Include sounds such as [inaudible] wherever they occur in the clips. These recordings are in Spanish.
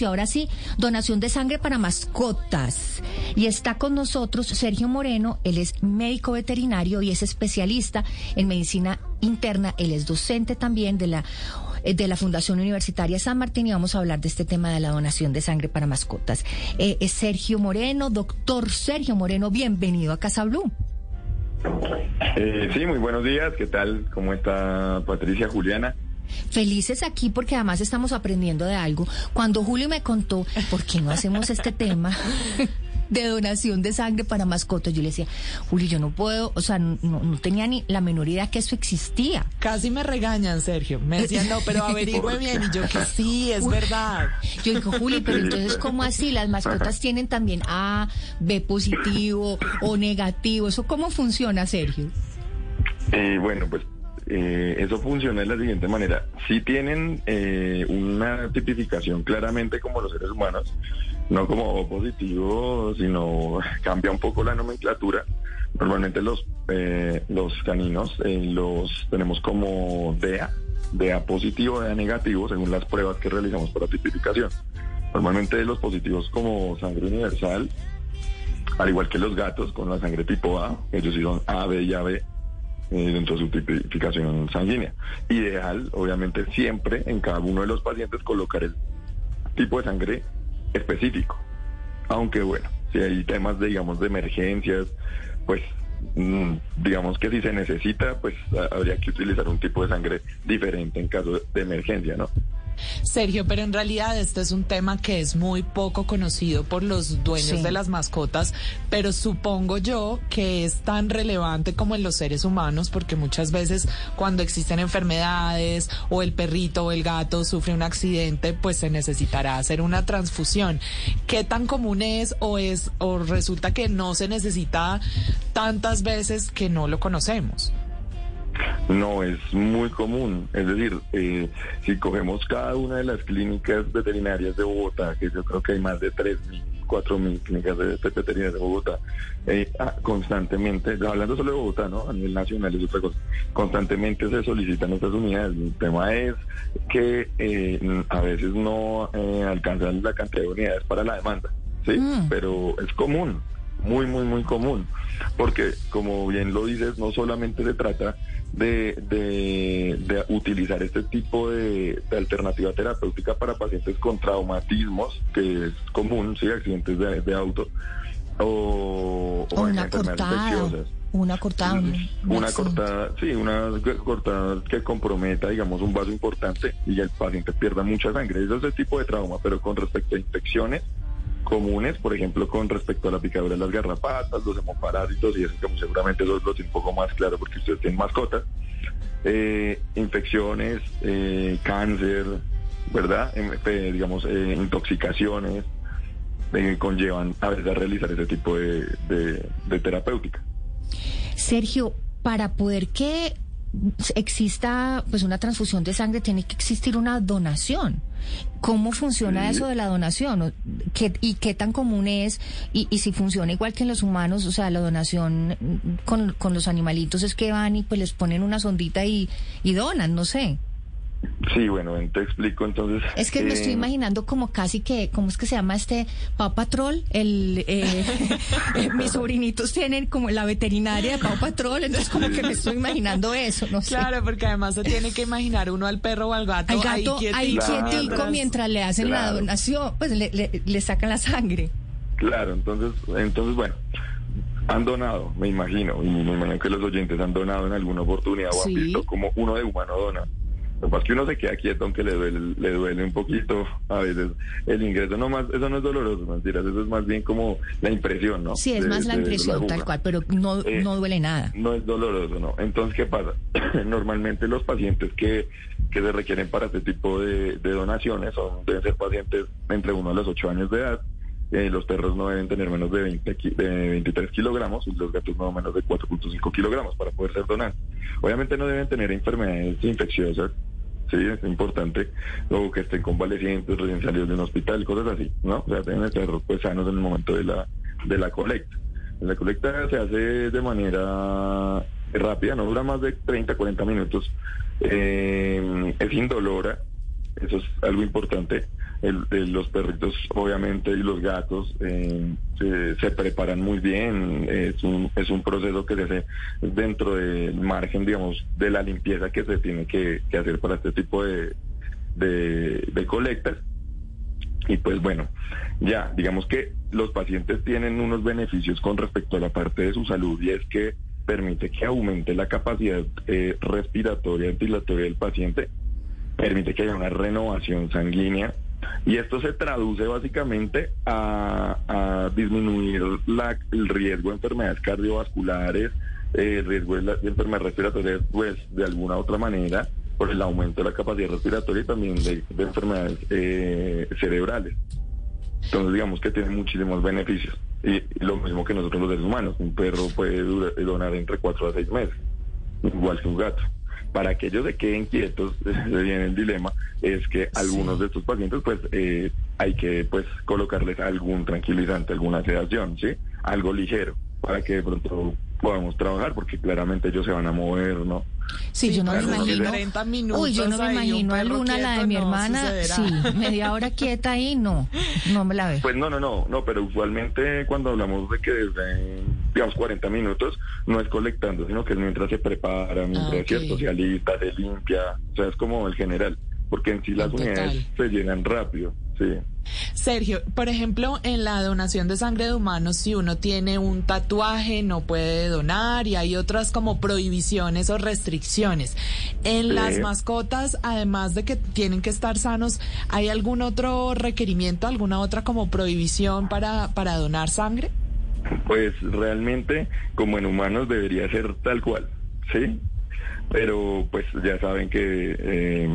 y ahora sí, donación de sangre para mascotas. Y está con nosotros Sergio Moreno, él es médico veterinario y es especialista en medicina interna, él es docente también de la eh, de la Fundación Universitaria San Martín y vamos a hablar de este tema de la donación de sangre para mascotas. Eh, es Sergio Moreno, doctor Sergio Moreno, bienvenido a Casa Blue. Eh, sí, muy buenos días. ¿Qué tal? ¿Cómo está Patricia Juliana? Felices aquí porque además estamos aprendiendo de algo. Cuando Julio me contó, ¿por qué no hacemos este tema? de donación de sangre para mascotas. Yo le decía, Julio, yo no puedo, o sea, no, tenía ni la menor idea que eso existía. Casi me regañan, Sergio. Me decían, no, pero [laughs] averigüe bien. Y yo que sí, es verdad. Yo digo, Julio, pero entonces, ¿cómo así? Las mascotas tienen también A, B positivo o negativo. ¿Eso cómo funciona, Sergio? Eh, bueno, pues eh, eso funciona de la siguiente manera. Si tienen eh, una tipificación claramente como los seres humanos, no como positivo, sino [laughs] cambia un poco la nomenclatura. Normalmente los, eh, los caninos los tenemos como DEA, DEA positivo, DEA negativo, según las pruebas que realizamos para tipificación. Normalmente los positivos como sangre universal, al igual que los gatos con la sangre tipo A, ellos sí son A, B y AB eh, dentro de su tipificación sanguínea. Ideal, obviamente, siempre en cada uno de los pacientes colocar el tipo de sangre específico. Aunque bueno, si hay temas, de, digamos, de emergencias, pues mm, digamos que si se necesita, pues habría que utilizar un tipo de sangre diferente en caso de emergencia, ¿no? Sergio, pero en realidad este es un tema que es muy poco conocido por los dueños de las mascotas, pero supongo yo que es tan relevante como en los seres humanos, porque muchas veces cuando existen enfermedades o el perrito o el gato sufre un accidente, pues se necesitará hacer una transfusión. ¿Qué tan común es o es o resulta que no se necesita tantas veces que no lo conocemos? No, es muy común. Es decir, eh, si cogemos cada una de las clínicas veterinarias de Bogotá, que yo creo que hay más de 3.000, 4.000 clínicas de, veterinarias de Bogotá, eh, ah, constantemente, hablando solo de Bogotá, ¿no? A nivel nacional es otra cosa, constantemente se solicitan estas unidades. El tema es que eh, a veces no alcanzan la cantidad de unidades para la demanda, ¿sí? Mm. Pero es común muy, muy, muy común, porque como bien lo dices, no solamente se trata de, de, utilizar este tipo de, alternativa terapéutica para pacientes con traumatismos, que es común, sí, accidentes de, auto, o, una cortada. Una cortada. Una, cortada, sí, una cortada que comprometa, digamos, un vaso importante y el paciente pierda mucha sangre. Eso es el tipo de trauma, pero con respecto a infecciones, comunes, por ejemplo, con respecto a la picadura de las garrapatas, los hemoparásitos, y eso que seguramente eso lo tiene un poco más claro porque ustedes tienen mascotas, eh, infecciones, eh, cáncer, ¿verdad? Em, eh, digamos, intoxicaciones, conllevan a veces a realizar ese tipo de, de terapéutica. Sergio, para poder que exista pues una transfusión de sangre, tiene que existir una donación. ¿Cómo funciona eso de la donación? ¿Qué, ¿Y qué tan común es? Y, y, si funciona igual que en los humanos, o sea, la donación con, con los animalitos es que van y pues les ponen una sondita y, y donan, no sé. Sí, bueno, te explico entonces. Es que me estoy eh, imaginando como casi que, ¿cómo es que se llama este Pau Patrol? El, eh, [laughs] eh, mis sobrinitos tienen como la veterinaria de Pau Patrol, entonces como que me estoy imaginando eso, no sé. Claro, porque además se tiene que imaginar uno al perro o al gato, al gato ahí quietico, mientras le hacen la donación, pues le, le, sacan la sangre. Claro, entonces, entonces bueno, han donado, me imagino, y me imagino que los oyentes han donado en alguna oportunidad o han visto como uno de humano dona. Lo que que uno se queda quieto aunque le duele, le duele un poquito a veces el ingreso. No más, eso no es doloroso, mentiras, eso es más bien como la impresión, ¿no? Sí, es más la impresión tal cual, pero no, eh, no duele nada. No es doloroso, ¿no? Entonces, ¿qué pasa? [clears throat] Normalmente los pacientes que, que se requieren para este tipo de, donaciones son, deben ser pacientes entre 1 a los 8 años de edad. Eh, los perros no deben tener menos de, 20, de 23 kilogramos y los gatos no menos de 4.5 kilogramos para poder ser donados. Obviamente no deben tener enfermedades infecciosas sí, es importante, o que estén convalecientes, recién salidos de un hospital, cosas así, ¿no? O sea, deben estar pues sanos en el momento de la, de la colecta. La colecta se hace de manera rápida, no dura más de 30, 40 minutos, eh, es indolora, eso es algo importante. los perritos, obviamente, y los gatos eh, se, preparan muy bien. Es un, es un proceso que se hace dentro del margen, digamos, de la limpieza que se tiene que, hacer para este tipo de, de colectas. Y pues bueno, ya, digamos que los pacientes tienen unos beneficios con respecto a la parte de su salud y es que permite que aumente la capacidad eh, respiratoria ventilatoria del paciente, permite que haya una renovación sanguínea y esto se traduce básicamente a, disminuir el riesgo de enfermedades cardiovasculares, eh, el riesgo de, enfermedades respiratorias, pues de alguna otra manera por el aumento de la capacidad respiratoria y también de, enfermedades eh, cerebrales. Entonces digamos que tiene muchísimos beneficios. Y, lo mismo que nosotros los seres humanos. Un perro puede donar entre 4 a 6 meses, igual que un gato. Para que ellos se queden quietos, [laughs] se viene el dilema, es que algunos de estos pacientes, pues, eh, hay que, pues, colocarles algún tranquilizante, alguna sedación, ¿sí? Algo ligero, para que de pronto podamos trabajar, porque claramente ellos se van a mover, ¿no? Sí, yo no me imagino. Uy, yo no me imagino a Luna, la de mi hermana, sí, media hora quieta ahí, no, no me la ve. Pues no, no, no, no, pero usualmente cuando hablamos de que desde, digamos, 40 minutos, no es colectando, sino que es mientras se prepara, mientras, cierto, se alista, se limpia, o sea, es como el general, porque en sí las unidades se llenan rápido, sí. Sergio, por ejemplo, en la donación de sangre de humanos, si uno tiene un tatuaje, no puede donar y hay otras como prohibiciones o restricciones. En las mascotas, además de que tienen que estar sanos, ¿hay algún otro requerimiento, alguna otra como prohibición para, para donar sangre? Pues realmente, como en humanos, debería ser tal cual, ¿sí? Pero pues ya saben que... Eh,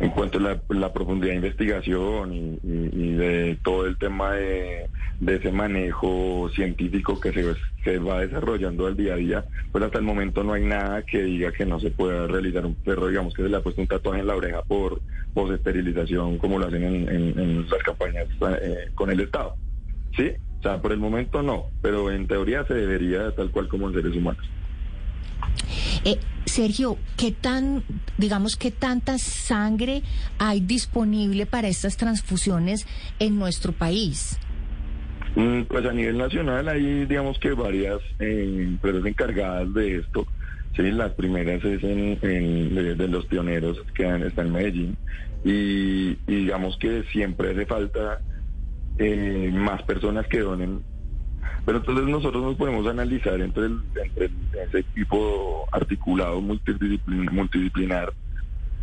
en cuanto a la, profundidad de investigación y, de todo el tema de, ese manejo científico que se, se, va desarrollando al día a día, pues hasta el momento no hay nada que diga que no se pueda realizar un perro, digamos que se le ha puesto un tatuaje en la oreja por postesterilización como lo hacen en, las campañas eh, con el Estado. ¿Sí? O sea, por el momento no, pero en teoría se debería tal cual como en seres humanos. Eh, Sergio, ¿qué tan, digamos, qué tanta sangre hay disponible para estas transfusiones en nuestro país? Mm, pues a nivel nacional hay, digamos que varias eh, empresas encargadas de esto. Sí, las primeras es en, de, los pioneros que están en Medellín y, digamos que siempre hace falta eh, más personas que donen pero entonces nosotros nos podemos analizar entre, el, entre ese equipo articulado multidisciplinar,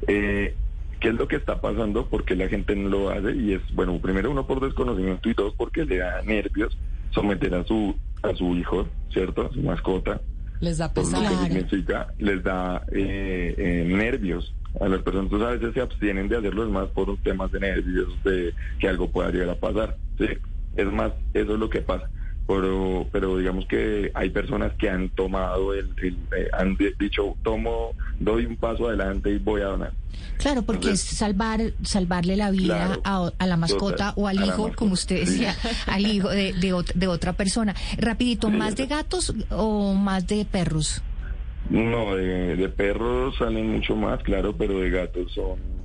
eh, qué es lo que está pasando, por qué la gente no lo hace y es, bueno, primero uno por desconocimiento y dos porque le da nervios someter a su a su hijo, ¿cierto? A su mascota. Les da pesar. les da eh, eh, nervios a las personas. A veces se abstienen de hacerlo, es más por temas de nervios, de que algo pueda llegar a pasar. ¿sí? Es más, eso es lo que pasa pero, pero digamos que hay personas que han tomado el, eh, han dicho tomo doy un paso adelante y voy a donar claro porque es salvar salvarle la vida a, la mascota o al hijo como usted decía [laughs] al hijo de, de, otra persona rapidito más de gatos o más de perros no de, de perros salen mucho más claro pero de gatos son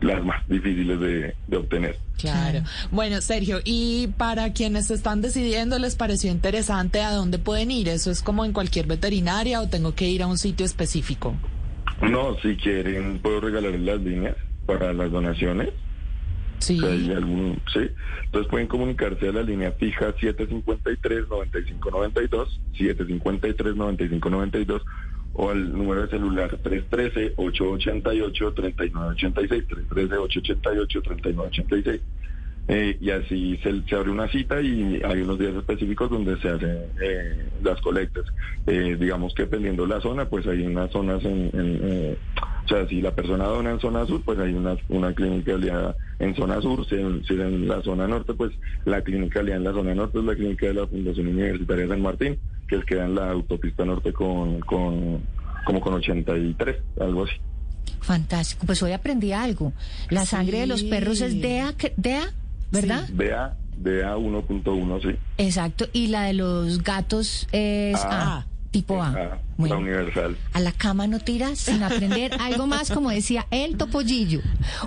las más difíciles de, obtener. Claro. Bueno, Sergio, y para quienes están decidiendo, ¿les pareció interesante a dónde pueden ir? ¿Eso es como en cualquier veterinaria o tengo que ir a un sitio específico? No, si quieren, puedo regalar las líneas para las donaciones. Sí. algún, sí. Entonces pueden comunicarse a la línea fija 753-9592, 753-9592 o al número de celular 313-888-3986, 313-888-3986. Eh, y así se, abre una cita y hay unos días específicos donde se hacen eh, las colectas. Eh, digamos que dependiendo la zona, pues hay unas zonas en, en o sea, si la persona dona en zona sur, pues hay una, una clínica aliada en zona sur. Si en, la zona norte, pues la clínica aliada en la zona norte es la clínica de la Fundación Universitaria San Martín, que queda en la autopista norte con, con como con 83, algo así. Fantástico. Pues hoy aprendí algo. La sangre de los perros es DEA, DEA ¿verdad? Sí. DEA, DEA 1.1, sí. Exacto. Y la de los gatos es... Ah, Tipo A. A, Bueno. la universal. A la cama no tiras sin aprender [laughs] algo más, como decía el topollillo.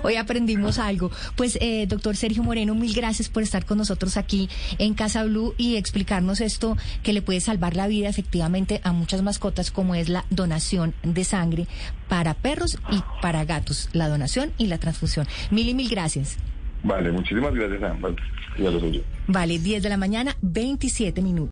Hoy aprendimos algo. Pues, eh, doctor Sergio Moreno, mil gracias por estar con nosotros aquí en Casa Blue y explicarnos esto que le puede salvar la vida efectivamente a muchas mascotas, como es la donación de sangre para perros y para gatos. La donación y la transfusión. Mil y mil gracias. Vale, muchísimas gracias a ambas y a los suyos. Vale, 10 de la mañana, 27 minutos.